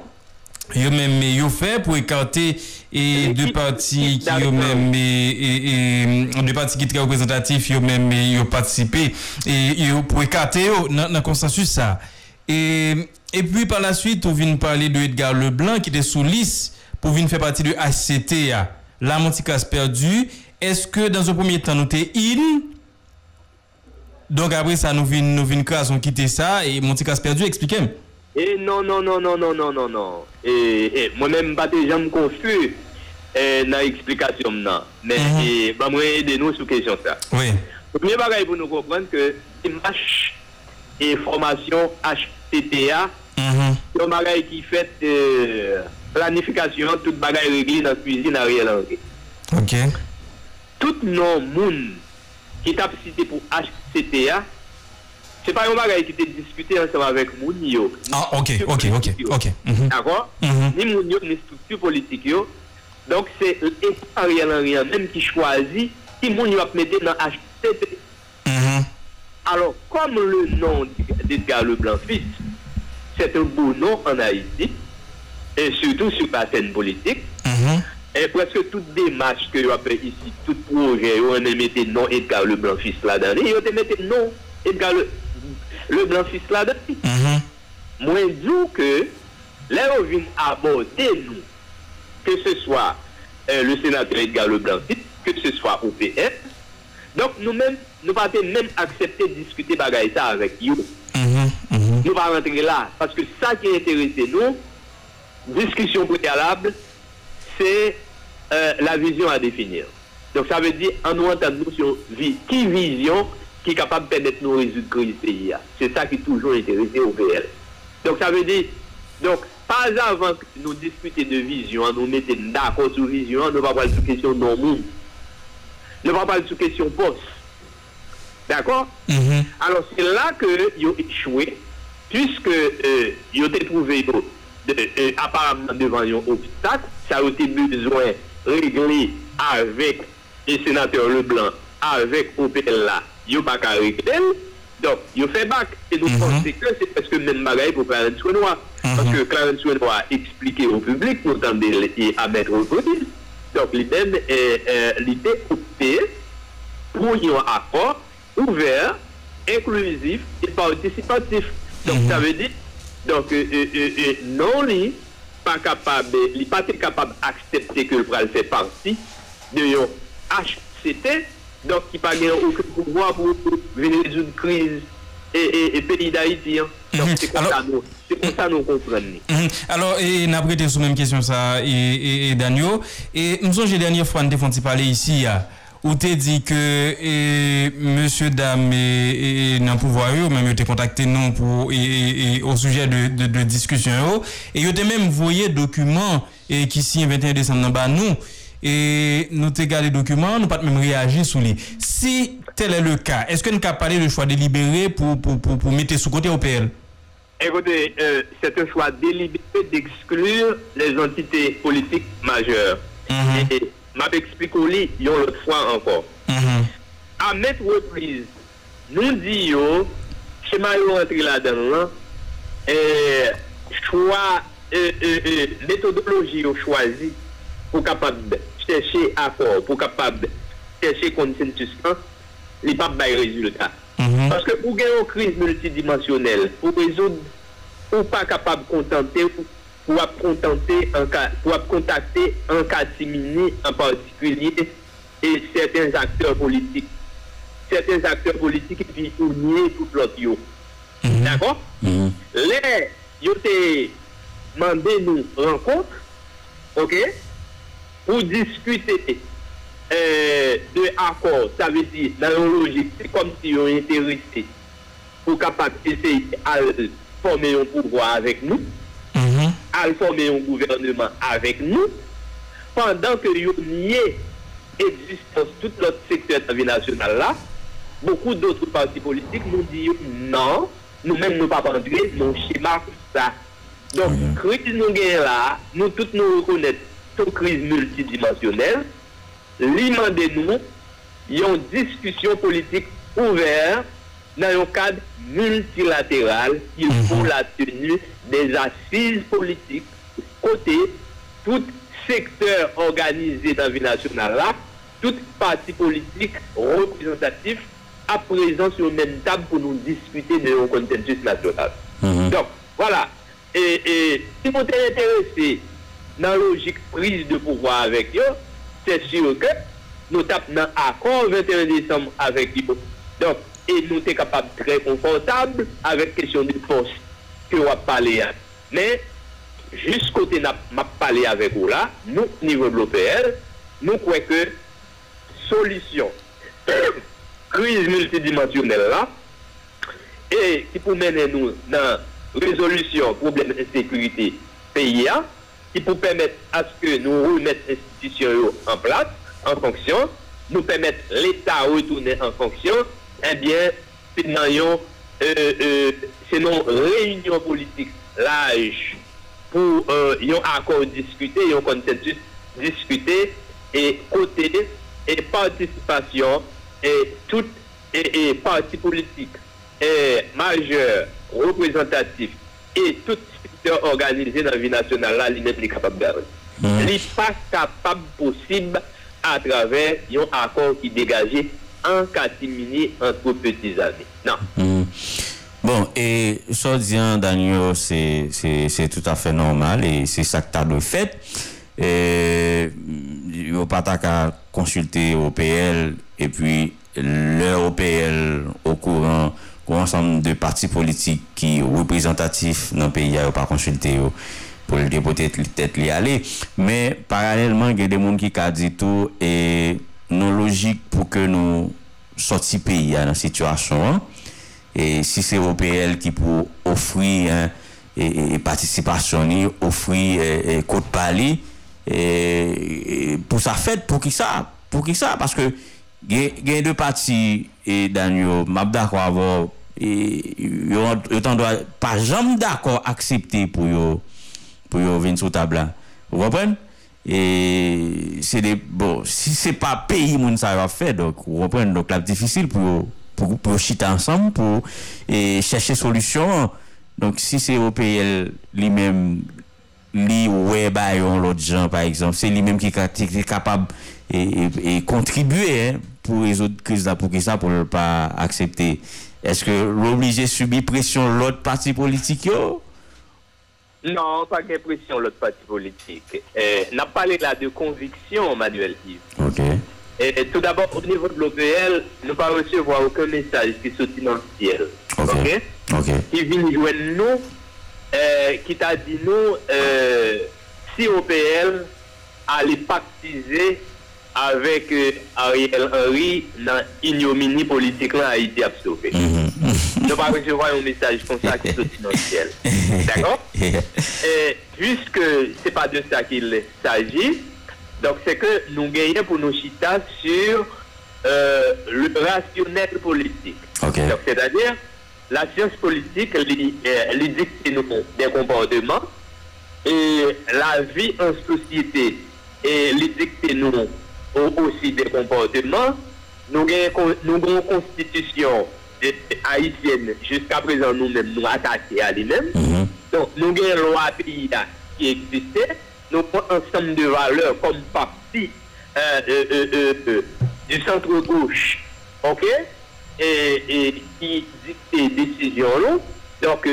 Yo même yo fait pour écarter et deux partis qui yo même et, et, deux partis qui très représentatifs yo même yo participé et yo pour écarter yo dans dans consensus ça et et puis par la suite on vient parler de Edgar Leblanc qui était sous liste pou vin fè pati de HCT ya. La Montikas perdu, eske dan sou premier tan nou te in? Donk apre sa nou vin, nou vin kras, nou kite sa, e Montikas perdu, eksplikem. E eh, non, non, non, non, non, non, non, non. Eh, eh, e mwen men mbate jan mkonfu nan eksplikasyon mnan. Men, mm -hmm. e ba mwen ede nou sou kesyon sa. Oui. Mwen bagay pou nou komprenn ke MH e formasyon HTTA, yon mm-hmm. bagay ki fèt... Euh, planifikasyon, tout bagay regli nan kouzine a rye lan re. Ok. Tout nan moun ki tap site pou HCTA, se pa yon bagay ki te diskute ansama vek moun yo. Ah, ok, ok, ok, ok. Mhm. D'akon? Mhm. Ni moun yo, ni struktu politik yo. Donk se e a rye lan rye, menm ki chwazi, ki moun yo ap mette nan HCTA. Mhm. Alors, comme le nom d'Edgar Leblanc-Fils, c'est un beau nom en Haïti, et surtout sur la scène politique, Mhm. et presque toute démarche que vous avez ici, tout projet, on a mis nom Edgar Leblanc fils là-dedans, et on a mis nom Edgar Le- Leblanc fils là-dedans. Mhm. Moi, je dis que, là, on vient aborder nous, que ce soit euh, le sénateur Edgar Leblanc fils, que ce soit OPS, donc nous-mêmes, nous pas même accepter de discuter bagaille ça avec vous. Mhm. Mhm. Nous pas rentrer là. Parce que ça qui intéresse nous, discussion préalable, c'est euh, la vision à définir. Donc ça veut dire, en nous entendant nous sur vi- qui vision qui est capable de permettre nous résoudre crise pays. C'est ça qui est toujours intéressé au PL. Donc ça veut dire, donc pas avant que nous discuter de vision, nous mettons d'accord sur vision, nous ne va pas parler sur question non monde. Nous ne va pas parler sur question poste. D'accord? Mhm. alors c'est là que ont échoué, puisque euh, ils ont trouvé apparemment devant un obstacle, ça a été besoin de régler avec le sénateur Leblanc, avec OPL là, ils n'ont pas qu'à régler. Donc, ont fait bac. Et nous Mhm. pensons que c'est parce que même bagaille pour Clarence Renoir. Parce que Clarence Renoir a expliqué au public, entendez et à mettre au côté. Donc, l'idée opté pour un accord ouvert, inclusif et participatif. Donc, ça veut dire, Donk, euh, euh, euh, non li, pa kapab, li pa te kapab aksepte ke l pral fè parti de yon HCT, donk ki pa gen ou ke pouvoa pou vene zoun kriz e pedi da iti. Donk mhm. se kon sa nou, se kon sa nou kompren ni. Alors, mhm. na prete sou menm kesyon sa, e Danyo, e mson jè denye fwante fwante pale isi ya, ah. Ou te di ke e, Monsie Dam e, e, e, nan pouvwa yo, mèm yo te kontakte non pou e, e, o suje de, de, de diskusyon yo, e yo te mèm voye dokumen ki si 21 Desem nan ba nou, e nou te gade dokumen, nou pat mèm reagi sou li. Si tel e le ka, eske nou ka pale de chwa delibere pou, pou, pou, pou mette sou kote OPL? Ekote, euh, se te chwa delibere d'exklure les entités politiques majeures. Mm -hmm. Et m'a expliqué li yon l'autre fois encore. Mm -hmm. À mettre reprise, nous dit yo, schéma yo rentré là-dedans, là, eh, choix, eh, eh, méthodologie yo choisi pour capable chercher accord, pour capable chercher consensus, il pas de résultat. Mm -hmm. Parce que pour gagner une crise multidimensionnelle, pour résoudre, ou pas capable de contenter, pour contacter un cas timini en particulier et certains acteurs politiques. Certains acteurs politiques qui pour nier tout l'autre. yo. D'accord? Mhm. Les, ils ont demandé nous rencontre, ok, pour discuter euh, de accord, ça veut dire, dans la logique, c'est comme si ils ont intéressé pour capable essayer à former un pouvoir avec nous, al forme yon gouvernement avek nou, pandan ke yon nye egzistans tout lot sektor internasyonal la, beaucoup doutre parti politik nou di yon nan, nou men nou pa pandre, nou chema sa. Don, oui. kriz nou gen la, nou tout nou rekonet sou kriz multidimensionel, li mande nou yon diskusyon politik ouver, dans un cadre multilatéral il faut mhm. la tenue des assises politiques côté tout secteur organisé dans la vie nationale là, tout parti politique représentatif à présent sur la même table pour nous discuter de nos consensus national. Mmh. Donc, voilà. Et, et si vous êtes intéressé dans la logique prise de pouvoir avec eux, c'est sûr que nous tapons dans accord 21 décembre avec eux. Donc, e nou te kapab tre konfortab avek kesyon di pos ke wap pale ya. Men, jis kote na map pale avek ou la, nou nivou de l'OPR, nou kwen ke solisyon kriz multidimensionel la e ki pou menen nou nan rezolusyon probleme insekurite PIA ki pou pemet aske nou remet institisyon yo an plat, an fonksyon, nou pemet l'Etat retounen an fonksyon ebyen, eh se nan yon, euh, euh, se nan reynyon politik laj pou euh, yon akor diskute, yon konsensus diskute, e kote, e participasyon, e tout, e parti politik, e majeur, reprezentatif, e tout sektor organize nan vi nasyonal la, li net li kapab gare. Li pa kapab posib a traver yon akor ki degaje an katimini an kou peti zave. Nan. Mm. Bon, e so diyan Danyo, se tout afe normal, e se sak ta do fet, e yo pata ka konsulte OPL, e pi le OPL ou kouran, ou ansam de parti politik ki reprezentatif nan peyi a yo pa konsulte yo. pou l depote tet li ale, men paralelman gen de moun ki ka ditou e non logik pou ke nou soti peyi an an situasyon. E si se OPL ki pou ofri e, e, e patisipasyon ni, ofri e, kote pali, pou sa fèt pou ki sa, pou ki sa, paske gen de pati e dan yo mabda kwa avò, yo tan do a pa jam da kwa aksepte pou yo, pou yo ven sou tabla. Ou wapren? E se de, bon, si se pa peyi moun sa va fe, dok, ou repren, dok la difisil pou, pou, pou chita ansam, pou, e chèche solusyon, donk si se ou peyi el li mèm, li ouè bayon lot jan, par exemple, se li mèm ki kapab e, e, e kontribuè, pou rezout kriz la pou ki sa pou lè pa aksepte. Eske l'oblige subi presyon lot parti politik yo? Non, pas que pression l'autre parti politique. Eh, n'a parlé là de conviction, Manuel Yves. Ok. Et, tout d'abord, au niveau de l'OPL, nous pas recevoir aucun message qui sorti dans le ciel. Ok. Ok? Ok. Qui vient joindre nous, euh, qui t'a dit nous, euh, si OPL allait pactiser avec euh, Ariel Henry dans ignominie politique là Haïti a sauvé. Nous pas recevoir un message comme ça qui est financier. D'accord? Et puisque c'est pas de ça qu'il s'agit, donc c'est que nous gagnons pour nos chita sur euh, le rationnel politique. Ok. Donc c'est-à-dire la science politique elle dicte des comportements et la vie en société et les dicte nous aussi des comportements. Nous avons une constitution haïtienne, jusqu'à présent nous-mêmes, nous attachés à lui-même. Donc, nous avons une loi pays qui existait. Nous avons un ensemble de valeurs comme parti euh, euh, euh, du centre-gauche, ok, et, et qui dicte des décisions. Donc,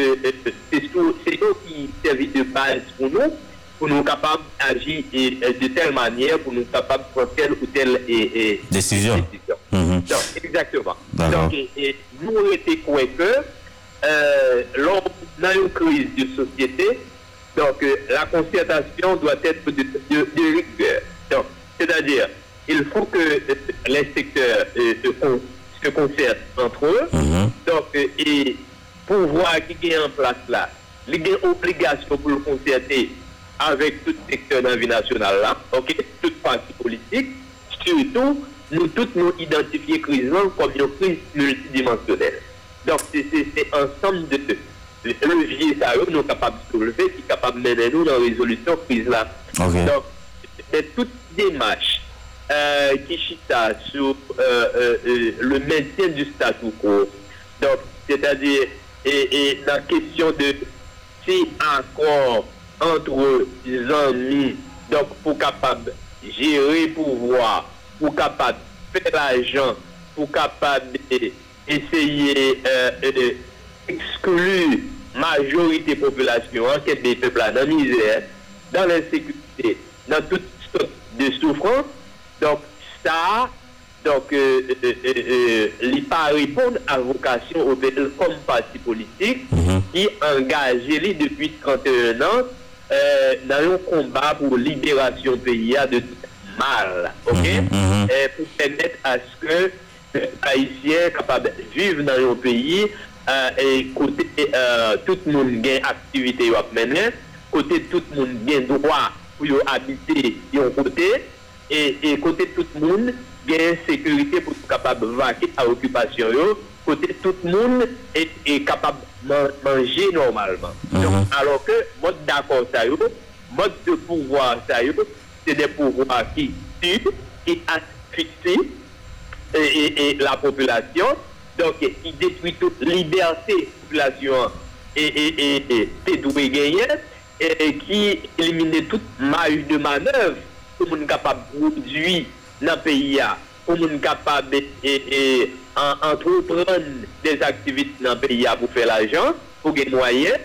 c'est eux qui servent de base pour nous pour nous capables d'agir de telle manière, pour nous capables de prendre telle ou telle et, décision. décision. Donc, exactement. Donc, et, nous étions quoi que, euh, lors d'une crise de société, donc la concertation doit être de, de, rigueur. Donc, c'est-à-dire, il faut que les secteurs euh, se concertent entre eux. Donc, et pour voir qui est en place là, il y a une obligation pour le concerter avec tout secteur dans la vie nationale là, ok, toute partie politique, surtout, nous tous nous identifier crise comme une crise multidimensionnelle. Donc, c'est ensemble de leviers ça nous sommes capables de soulever, qui est capable de mener nous dans la résolution de crise là. Donc, de toute démarche euh, qui chita sur euh, le maintien du statu quo. Donc, c'est-à-dire, et, la question de si accord entre les amis, donc pour capable gérer pouvoir, pour capable faire l'argent, pour capable essayer d'exclure majorité population, en quête des peuples dans la misère, dans l'insécurité, dans toutes sortes de souffrances. Donc, ça, donc, euh, euh, euh, euh pas répondre à vocation au comme parti politique mhm. qui engagé depuis 31 ans dans un combat pour libération pays de tout mal, ok? Mhm, mhm. pour permettre à ce que les Haïtiens capables de vivre dans un pays et côté tout le monde gagne activité à mener, côté tout le monde gagne droit pour habiter un côté et, côté tout le monde gagne sécurité pour être capable de vaquer à l'occupation côté tout le monde est, capable de manger normalement. Mhm. alors que mode d'accord ça mode de pouvoir ça c'est des pouvoirs qui tuent, qui asphyxient et, et, la population, donc qui détruit toute liberté de la population et, et, et, et, et qui élimine toute marge de manœuvre pour être capable de produire dans le pays, pour être capable d'entreprendre des activités dans le pays pour faire l'argent, pour gagner moyens,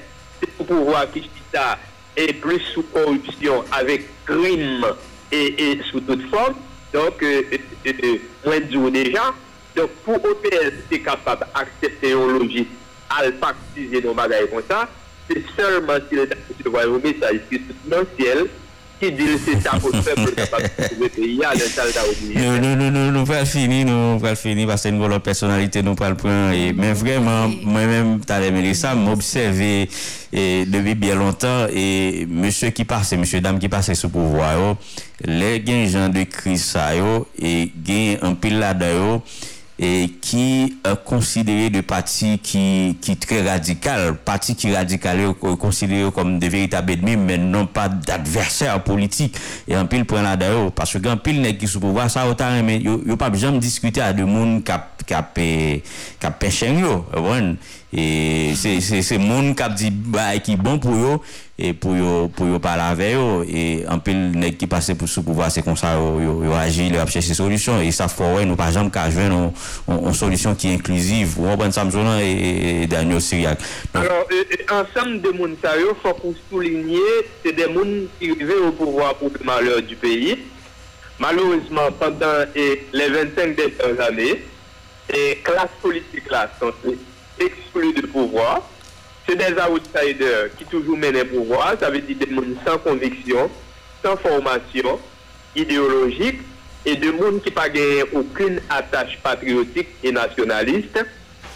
pour pouvoir qui est plus sous corruption avec crime et, sous toute forme. Donc, euh, euh, euh, moins de déjà. Donc, pour OPS, c'est capable d'accepter une logique à le bagages comme ça, c'est seulement si un message est qui dit c'est ça faire peuple capable de pays à Non, non, non, nou pral fini, nou pral fini, basen nou lor personalite nou pral pran, men vreman, mwen men talè mè lè sa, m'observe debi bie lontan, e monsye ki pase, monsye dam ki pase sou pouvwa yo, lè gen jan de kris sa yo, e gen an pil la da yo, et qui est euh, considéré de parti qui, qui est très radical, parti qui radical est considéré comme de véritables ennemis, mais non pas d'adversaires politiques. Et en pile point là d'ailleurs, parce qu'en pile n'est qui sous pouvoir, ça autant, mais il n'y a pas besoin de discuter à des gens qui ont pêché. E se, se, se moun kap di bay ki bon pou yo E pou yo, pou yo pala ave yo E anpil nek ki pase pou sou pou va se konsa yo, yo, yo agi, yo ap chese solisyon E sa fwowe nou pa jam ka jwen On solisyon ki inklusiv. Ou an ban samzonan e, e, e danyo siryak Alors, e, e ansam de moun sa yo Fok ou soulinye Se de moun ki rive ou pou wap ou de maleur du peyi Malouzman, pandan le 25 de san zane E klas politik la Son se exclues de pouvoir. C'est des outsiders qui toujours mènent le pouvoir, ça veut dire des gens sans conviction, sans formation idéologique et des gens qui n'ont pas aucune attache patriotique et nationaliste,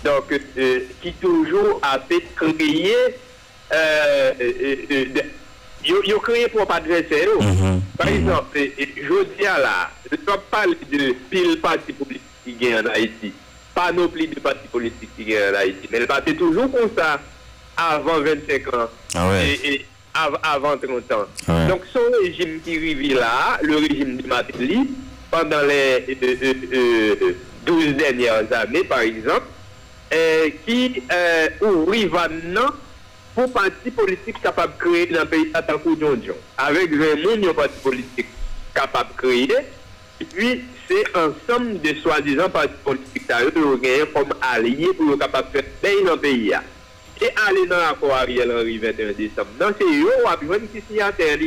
donc euh, qui toujours a fait créer euh, euh, euh créé pour pas adversaire. Mm Par exemple, je dis là, je ne pas de pile parti politique qui gagne en Haïti, plus de parti politique qui gagne en Haïti, mais c'est toujours comme ça avant 25 ans. Ah et, avant 30 ans. Donc son régime qui vit là, le régime de Matéli, pendant les 12 euh, euh, euh, dernières années par exemple, qui ouvrit maintenant pour parti politique capable de créer dans le pays à Avec un parti politique capable de créer, et puis c'est ensemble de soi-disant partis politiques qui comme alliés pour capable de faire dans le pays et aller dans l'accord Ariel Henry 21 décembre. Non, c'est eux qui signataires.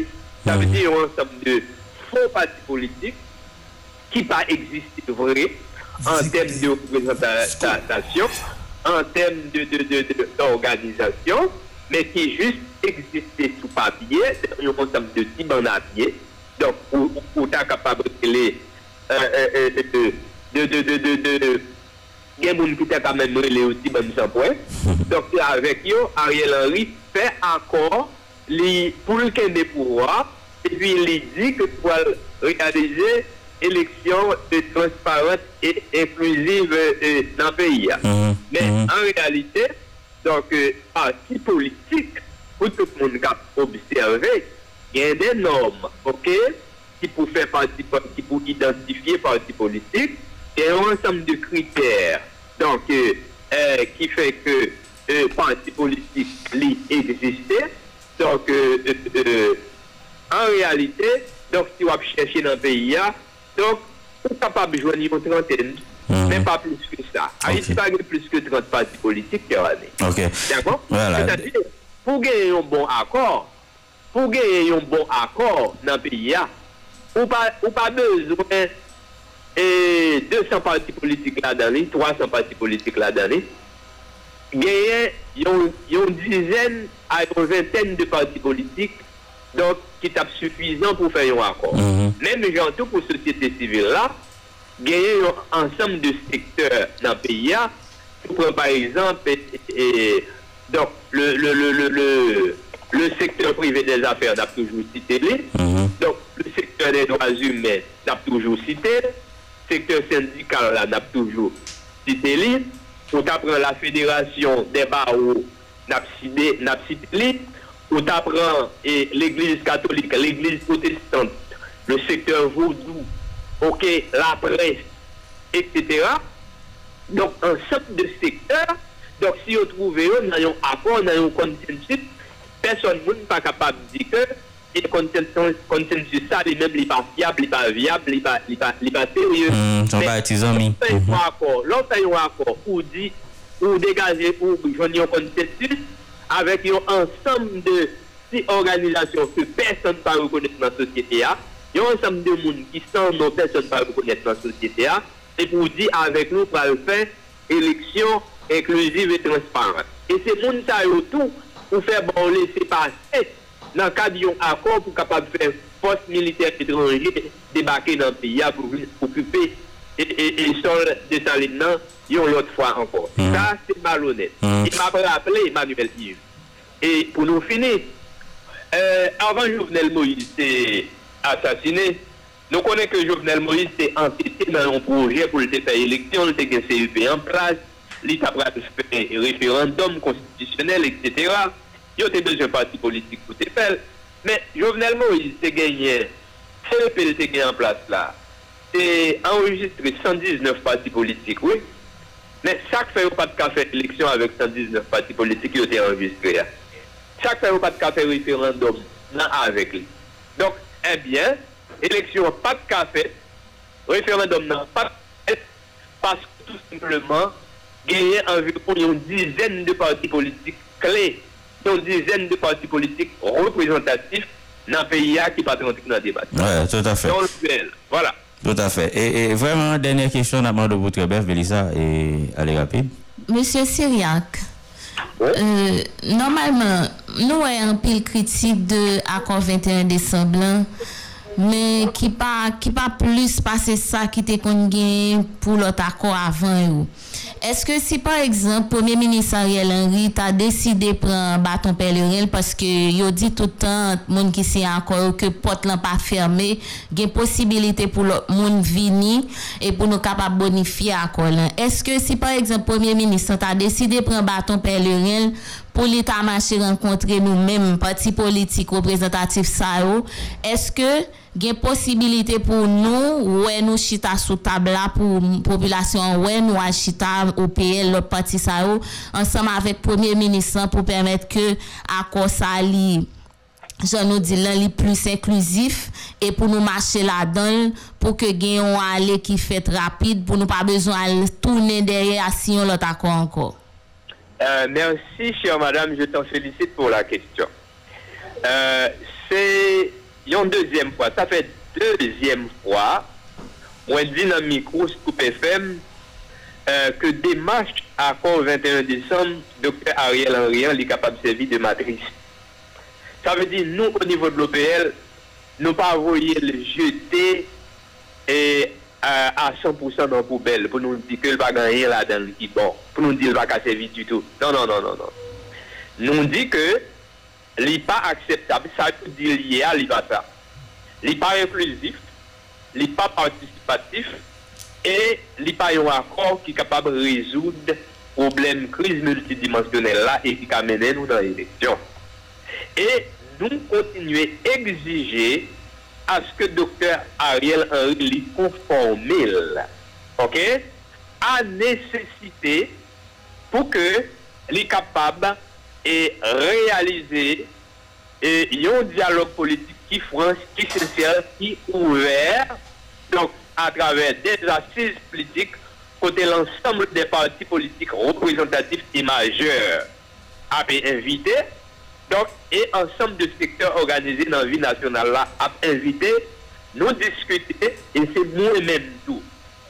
Ça veut dire un ensemble de faux partis politiques qui pas existé vrai en termes de représentation, en termes d'organisation, mais qui juste existait sous papier, c'est un ensemble de petits à pied. Donc, pour, pour, être capable de, de, de, de, de il y a des gens qui étaient quand même relés aussi, bon, sans point. Donc, avec eux, Ariel Henry fait encore pour le des pouvoirs, et puis il dit que pour réaliser élection transparente et inclusive euh, dans le pays. Mhm. Mais mhm. en réalité, donc, euh, parti politique, pour tout le monde qui a observé, il y a des normes, ok? ki pou fè parti, ki pou identifiye parti politik, e an ansam de kriter, donk, euh, ki fè ke euh, euh parti politik li egziste, donk, euh, euh, euh an realite, donk, si wap chèche nan peyi ya, donk, pou kapab jwani yon trenten, men mhm. pa plus ke sa. A yon pa gen plus ke 30 parti politik kè rane. Ok. D'akon? Voilà. Pou gen yon bon akor, pou gen yon bon akor nan peyi ya, ou pas, ou pas besoin et 200 partis politiques là-dedans, 300 partis politiques là-dedans, il y a une dizaine à une vingtaine de partis politiques donc, qui est suffisant pour faire un accord. Mm Même tout pour la société civile là, il y a un ensemble de secteurs dans le pays. par exemple, donc, le, le, le, le, le secteur privé des affaires n'a toujours cité. Mhm. Donc, le des droits humains n'a toujours cité. Secteur syndical n'a toujours cité. On apprend la fédération des barreaux n'a cité. On apprend l'église catholique, l'église protestante, le secteur vaudou, ok, la presse, etc. Donc, un certain de secteurs, donc si nous avons un accord, un consensus, personne n'est pas capable de dire que e konsensus sa, li mèm li pa viab, li pa viab, li pa, li pa, li pa terye. Son ba etizan mi. Lò fè yon akor, ou di, ou degaje, ou joun yon konsensus, avèk yon ansam de si organizasyon ke person pa rekonnet nan sosyete a, yon ansam de moun ki san non person pa rekonnet nan sosyete a, se pou di avèk nou pral fè eleksyon inklusive et transparent. E se moun sa yo tou, pou fè bon lese pa sèk le cadre d'un accord pour capable faire force militaire étrangère débarquer dans le pays pour occuper et, et, et sol de Saline une autre fois encore. Mm. Ça, c'est malhonnête. Mm. Il m'a rappelé Emmanuel Yves. Et pour nous finir, euh, avant Jovenel Moïse s'est assassiné, nous connaissons que Jovenel Moïse s'est entêté dans un projet pour le faire élection, le CEP en place, l'État a fait un référendum constitutionnel, etc. Il y a besoin parti politique pour te faire. Mais Jovenel Moïse s'est gagné, CEP s'est gagné en place là. C'est enregistré 119 partis politiques, oui. Mais chaque fois, pas de café élection avec 119 partis politiques qui ont été enregistrés. Chaque fois, pas de café référendum avec lui. Donc, eh bien, élection pas de café, référendum non pas de parce que tout simplement, gagner environ une dizaine de partis politiques clés, une dizaine de partis politiques représentatifs dans le pays qui pas dans le débat. Oui, tout à fait. Voilà. Tout à fait. Et, vraiment, dernière question, de votre bref, Bélissa, et allez rapide. Monsieur Syriac, euh, normalement, nous avons un pile critique de l'accord 21 décembre mais qui pas qui pas plus passer ça qui était qu'on pour l'autre accord avant est-ce que si par exemple premier ministre Ariel Henry a décidé de prendre bâton pèlerin parce que il dit tout le temps monde qui s'y encore que porte n'a pas fermé il y a possibilité pour le monde venir et pour nous capable bonifier accord est-ce que si par exemple premier ministre a décidé de prendre bâton pèlerin pour l'état marché rencontrer nous-mêmes parti politique représentatif ça est-ce que gen posibilite pou nou wè nou chita sou tabla pou populasyon wè nou a chita ou peye lop pati sa ou ansam premier ministran pou pèmèt ke akosa li jan nou di lan li plus inklusif e pou nou mache la don pou ke gen yon ale ki fèt rapide pou nou pa bezon al toune derye asyon lot akon euh, Mersi chèr madame je t'en felicite pou la kestyon euh, se une deuxième fois, ça fait deuxième fois, on dit dans le micro Scoop FM euh, que démarche accord 21 décembre, Dr Ariel Henry est capable de servir de matrice. Ça veut dire, nous, au niveau de l'OPL, nous pas le jeter et, euh, à 100% dans la poubelle pour nous dire que le va gagner là-dedans qui bon, pour nous dire qu'il va pas servir du tout. Non, non, non, non, non. Nous dit que n'est pas acceptable, ça veut dire lié à l'IBATA. n'est pas inclusif, n'est pas participatif et n'est pas un accord qui est capable de résoudre le problème crise multidimensionnelle là et qui amène nous dans l'élection. Et nous continuons à exiger à ce que docteur Ariel Henry lui conforme, ok, nécessité pour que les capables et réaliser et un dialogue politique qui franc, qui sincère, qui ouvert, donc à travers des assises politiques côté l'ensemble des partis politiques représentatifs et majeurs a été invité. Donc, et ensemble de secteurs organisés dans la vie nationale là a invité nous discuter et c'est nous-mêmes tout.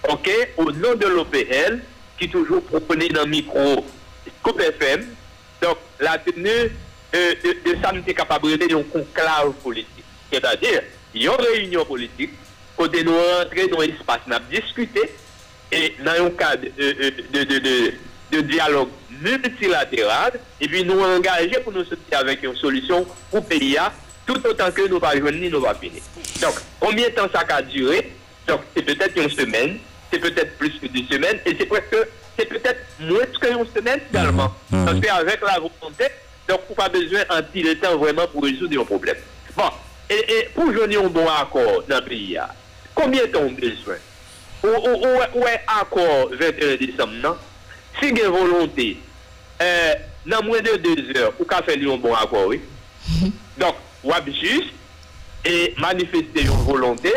OK? Au nom de l'OPL, qui toujours proposé dans le micro Coupe FM, donc la tenue de, de ça nous est capable de conclave politique. C'est-à-dire, il y a une réunion politique, côté nous rentrer dans l'espace, nous discuter, et dans un cadre de, dialogue multilatéral, et puis nous engager pour nous sortir avec une solution pour le pays, tout autant que nous ne ni nous pas finir. Donc, combien de temps ça a duré? Donc, c'est peut-être une semaine, c'est peut-être plus que deux semaines, et c'est presque, c'est peut-être moins qu'une semaine finalement. Mmh. Mmh. Parce qu'avec la volonté, donc on pas besoin en le temps vraiment pour résoudre le problème. Bon, et, et pour joindre un bon accord dans le pays, combien de temps on besoin Où est l'accord 21 décembre, non Si il y a volonté, euh, dans moins de deux heures, ou qu'à faire un bon accord, oui. Mmh. Donc, on juste et manifester une volonté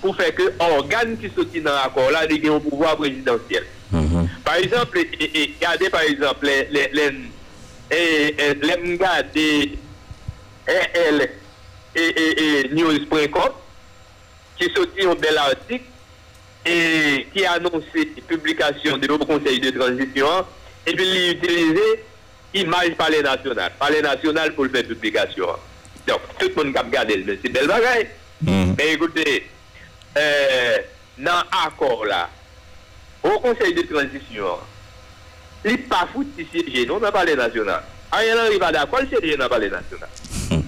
pour faire que l'organe qui soutient dans l'accord là, ait un pouvoir présidentiel. Mhm. Par exemple, e, e, gade par exemple, lèm e, gade EL et news.com ki soti yon bel artik et ki anonsi publikasyon de nou konsey de transisyon et pi li utilize imaj pale nasyonal. Pale nasyonal pou l'fè publikasyon. Donc, tout moun kap gade l'men. Se bel bagay. Men, mhm. ekoute, euh, nan akor la, Ou konsey de transisyon, li pa foute si siye non nan pale nasyonal. A yon an li pa da kol siye nan pale nasyonal. Hmm.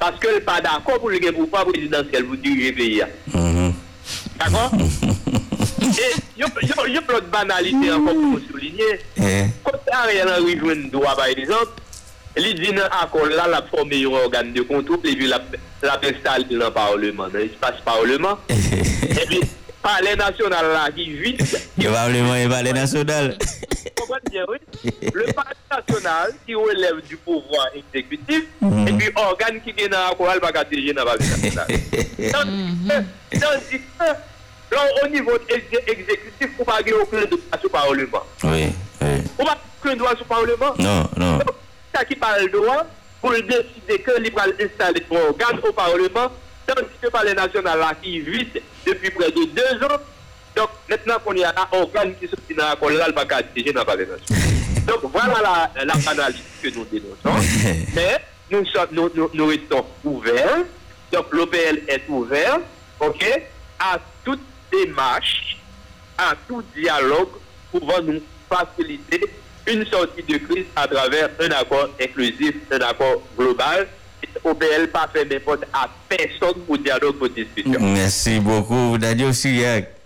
Paske li pa da kol pou li gen pou pa presidansyel pou dirije peyi ya. D'akon? E yon plot banalite an kon pou souline, konta a yon an li jwen doa par exemple, li di nan akol la la forme yon organ de kontrop, li vi la pestal nan parleman, nan espase parleman, e bi palais national là qui Parlement et le palais national. Le parti national qui relève du pouvoir exécutif mhm. et puis organe qui vient dans la chorale pas diriger dans le parti national. Tandis que, au niveau exécutif, vous pas aucun droit sur le Parlement. Oui, oui. Vous pas aucun droit sur le Parlement. Non, non. Ça qui parle droit pour décider que il va installer un organe au Parlement, tandis que le national là qui vit depuis près de deux ans donc, maintenant qu'on y a un organe qui sortit dans la dans la Donc, voilà la, la analyse que nous dénonçons. Mais nous, sommes, nous, nous, nous restons ouverts. Donc, l'OPL est ouvert, OK, à toute démarche, à tout dialogue pouvant nous faciliter une sortie de crise à travers un accord inclusif, un accord global. OBL pa fe mepot a peson pou diyalog pou dispisyon. Mersi bokou, Danyo Siriak.